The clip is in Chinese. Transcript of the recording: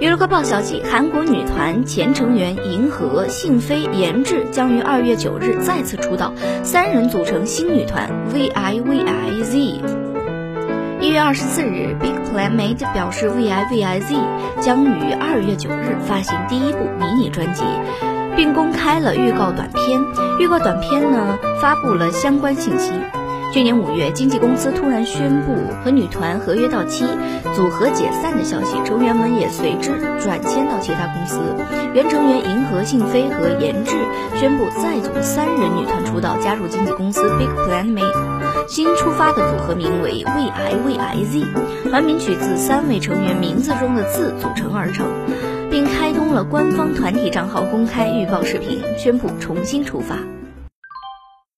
娱乐快报消息，韩国女团前成员银河、信飞、妍智将于二月九日再次出道，三人组成新女团 V I V I Z。一月二十四日，Big Planet 表示 V I V I Z 将于二月九日发行第一部迷你专辑，并公开了预告短片。预告短片呢，发布了相关信息。去年五月，经纪公司突然宣布和女团合约到期，组合解散的消息，成员们也随之转签到其他公司。原成员银河信飞和严智宣布再组三人女团出道，加入经纪公司 Big Planet。新出发的组合名为 V I V I Z，团名取自三位成员名字中的字组成而成，并开通了官方团体账号公开预告视频，宣布重新出发。